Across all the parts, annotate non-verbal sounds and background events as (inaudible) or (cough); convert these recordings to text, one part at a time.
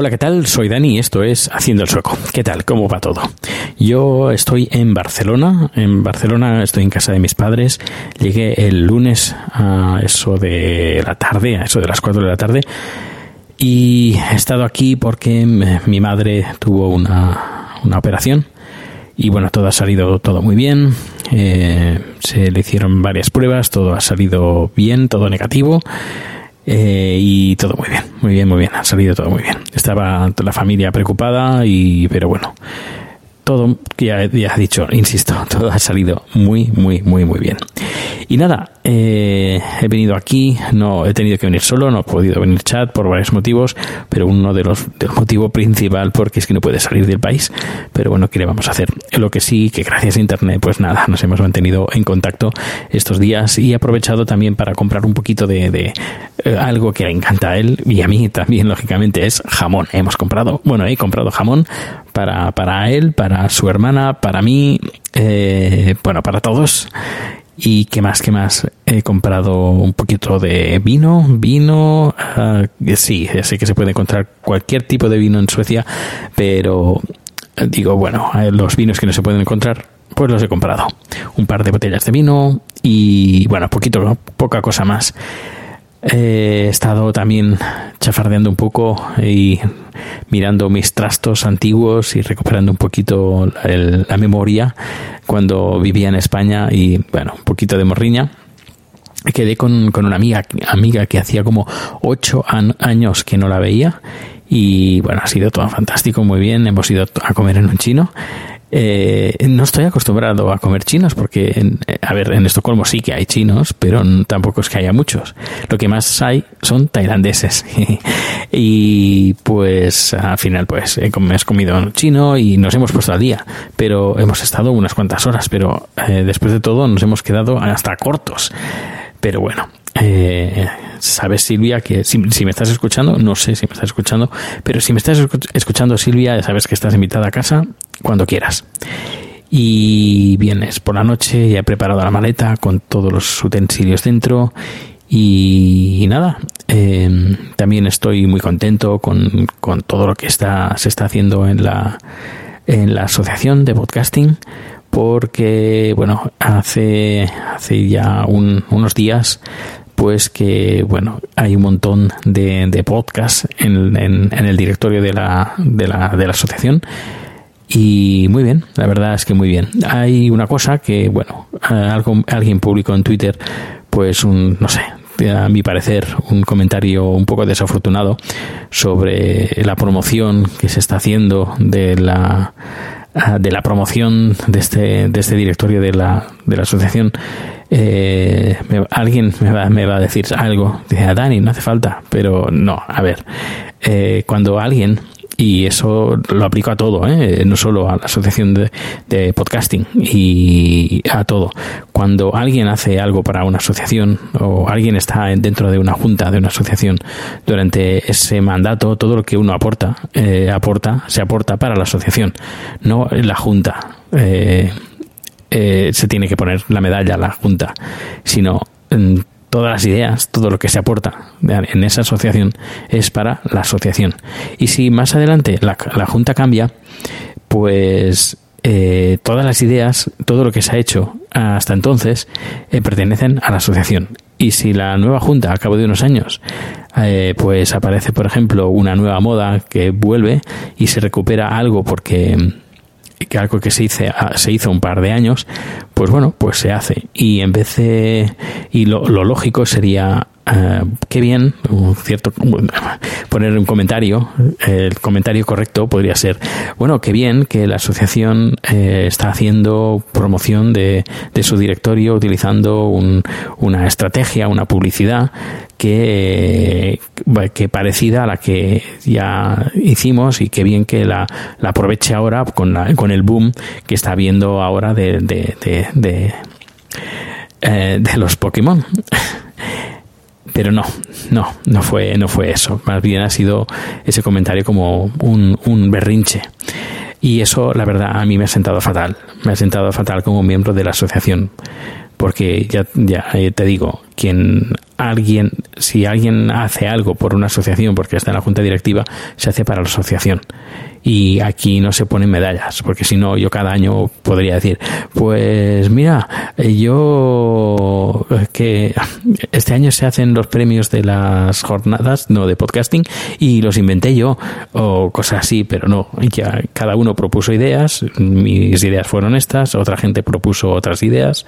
Hola, ¿qué tal? Soy Dani esto es Haciendo el Sueco. ¿Qué tal? ¿Cómo va todo? Yo estoy en Barcelona. En Barcelona estoy en casa de mis padres. Llegué el lunes a eso de la tarde, a eso de las 4 de la tarde. Y he estado aquí porque mi madre tuvo una, una operación. Y bueno, todo ha salido todo muy bien. Eh, se le hicieron varias pruebas, todo ha salido bien, todo negativo. Eh, y todo muy bien, muy bien, muy bien. Ha salido todo muy bien. Estaba la familia preocupada, y pero bueno, todo, ya, ya dicho, insisto, (laughs) todo ha salido muy, muy, muy, muy bien. Y nada, eh, he venido aquí, no he tenido que venir solo, no he podido venir chat por varios motivos, pero uno de los del motivo principal porque es que no puede salir del país. Pero bueno, ¿qué le vamos a hacer? Lo que sí, que gracias a internet, pues nada, nos hemos mantenido en contacto estos días y he aprovechado también para comprar un poquito de, de, eh, algo que le encanta a él y a mí también, (laughs) lógicamente, es jamón. Hemos comprado, bueno, he comprado jamón para, para él, para su hermana, para mí, eh, bueno, para todos. ¿Y qué más? ¿Qué más? He comprado un poquito de vino, vino, ah, sí, sé que se puede encontrar cualquier tipo de vino en Suecia, pero digo, bueno, eh, los vinos que no se pueden encontrar, pues los he comprado. Un par de botellas de vino y, bueno, poquito, poca cosa más. He estado también chafardeando un poco y mirando mis trastos antiguos y recuperando un poquito el- la memoria cuando vivía en España y bueno, un poquito de morriña. Quedé con, con una amiga, que hacía como ocho años que no la veía y bueno, ha sido todo fantástico, muy bien. Hemos ido a comer en un chino. Eh, no estoy acostumbrado a comer chinos porque, en- eh, a ver, en Estocolmo sí que hay chinos, pero tampoco es que haya muchos. Lo que más hay son tailandeses. (laughs) y pues al final pues com- hemos comido chino y nos hemos puesto al día, pero hemos estado unas cuantas horas, pero eh, después de todo nos hemos quedado hasta cortos. Pero bueno, eh, sabes Silvia que si, me estás escuchando, no sé si me estás escuchando, pero si me estás escu- escuchando Silvia, sabes que estás invitada a casa cuando quieras. Y vienes por la noche, ya he preparado la maleta con todos los utensilios dentro. Y, nada, eh, también estoy muy contento con, con todo lo que está, se está haciendo en la, en la asociación de podcasting porque bueno hace hace ya un- unos días pues que bueno hay un montón de, de podcasts en, en- el directorio de la, de la de la asociación y muy bien, la verdad es que muy bien. Hay una cosa que, bueno, algo, alguien publicó en Twitter, pues un, no sé, a mi parecer, un comentario un poco desafortunado sobre la promoción que se está haciendo de la de la promoción de este, de este directorio de la, de la asociación. Eh, me- alguien me va, me va a decir algo, dice, "Ah, Dani, no hace falta, pero no, a ver, eh, cuando alguien y eso lo aplico a todo, ¿eh? no solo a la asociación de, de podcasting y a todo. Cuando alguien hace algo para una asociación o alguien está dentro de una junta de una asociación durante ese mandato, todo lo que uno aporta, eh, aporta, se aporta para la asociación, no la junta. Eh, eh, se tiene que poner la medalla a la junta, sino mm, todas las ideas, todo lo que se aporta en esa asociación es para la asociación. Y si más adelante la, la junta cambia, pues eh, todas las ideas, todo lo que se ha hecho hasta entonces, eh, pertenecen a la asociación. Y si la nueva junta, a cabo de unos años, eh, pues aparece, por ejemplo, una nueva moda que vuelve y se recupera algo porque que algo que se hizo, se hizo un par de años, pues bueno, pues se hace. Y en vez de. Y lo lógico sería Uh, qué bien, un cierto poner un comentario. El comentario correcto podría ser, bueno, qué bien que la asociación eh, está haciendo promoción de, de, su directorio utilizando un, una estrategia, una publicidad que, que parecida a la que ya hicimos y qué bien que la, la aproveche ahora con, la, con el boom que está habiendo ahora de, de, de, de, eh, de los Pokémon (laughs) pero no, no, no fue, no fue eso. Más bien ha sido ese comentario como un, un berrinche. Y eso, la verdad, a mí me ha sentado fatal. Me ha sentado fatal como miembro de la asociación. Porque ya, ya eh, te digo, quien alguien, si alguien hace algo por una asociación porque está en la junta directiva, se hace para la asociación. Y aquí no se ponen medallas, porque si no yo cada año podría decir, pues mira, yo que este año se hacen los premios de las jornadas, no de podcasting, y los inventé yo, o cosas así, pero no, ya cada uno propuso ideas, mis ideas fueron estas, otra gente propuso otras ideas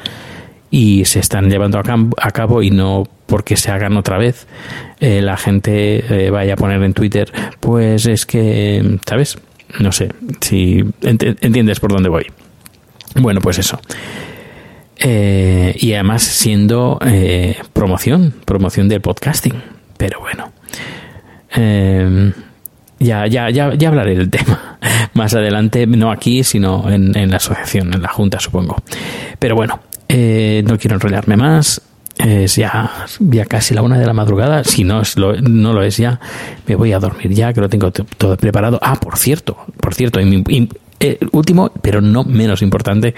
y se están llevando a cabo y no porque se hagan otra vez eh, la gente eh, vaya a poner en Twitter pues es que sabes no sé si entiendes por dónde voy. Bueno pues eso. Eh, y además siendo promoción promoción del podcasting. Pero bueno ya, ya, ya, ya hablaré del (laughs) tema más adelante, no aquí, sino en la asociación, en la junta, supongo. Pero bueno, eh, no quiero enrollarme más. Es ya, ya casi la una de la madrugada. Si no, es lo, no lo es ya, me voy a dormir ya, que lo tengo todo preparado. Ah, por cierto, por cierto, eh, último, pero no menos importante,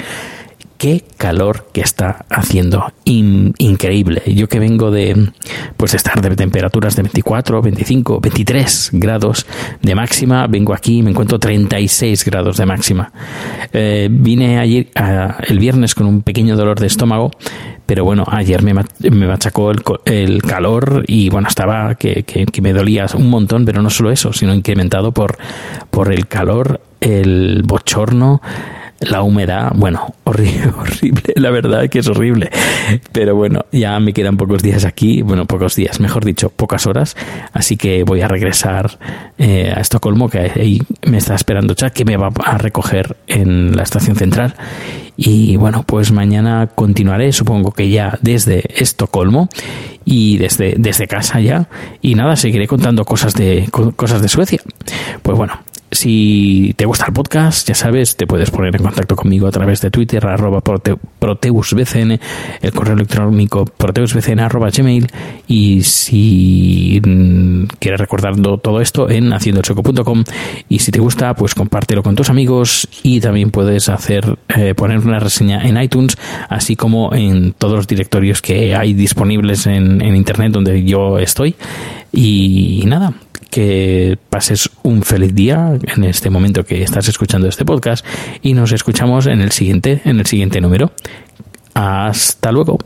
qué calor que está haciendo. increíble. Yo que vengo de pues estar de temperaturas de 24, 25, 23 grados de máxima, vengo aquí y me encuentro 36 grados de máxima. Eh, vine ayer el viernes con un pequeño dolor de estómago, pero bueno, ayer me, me machacó el, el, calor y bueno, estaba que, que, que me dolía un montón, pero no solo eso, sino incrementado por, por el calor, el bochorno, la humedad, bueno, (laughs) horrible, horrible, la verdad que es horrible. Pero bueno, ya me quedan pocos días aquí, bueno, pocos días, mejor dicho, pocas horas, así que voy a regresar eh, a Estocolmo, que ahí me está esperando Chad, que me va a recoger en la estación central. Y bueno, pues mañana continuaré, supongo que ya desde Estocolmo y desde, desde casa ya. Y nada, seguiré contando cosas de, cosas de Suecia. Pues bueno, si te gusta el podcast, ya sabes, te puedes poner en contacto conmigo a través de Twitter, arroba proteusbcn, el correo electrónico proteusbcn arroba gmail, y si mm, quieres recordar todo esto en haciendoelsoco.com, y si te gusta, pues compártelo con tus amigos, y también puedes hacer, eh, poner una reseña en iTunes, así como en todos los directorios que hay disponibles en internet donde yo estoy. Y nada, que pases un feliz día en este momento que estás escuchando este podcast y nos escuchamos en el siguiente, en el siguiente número. Hasta luego.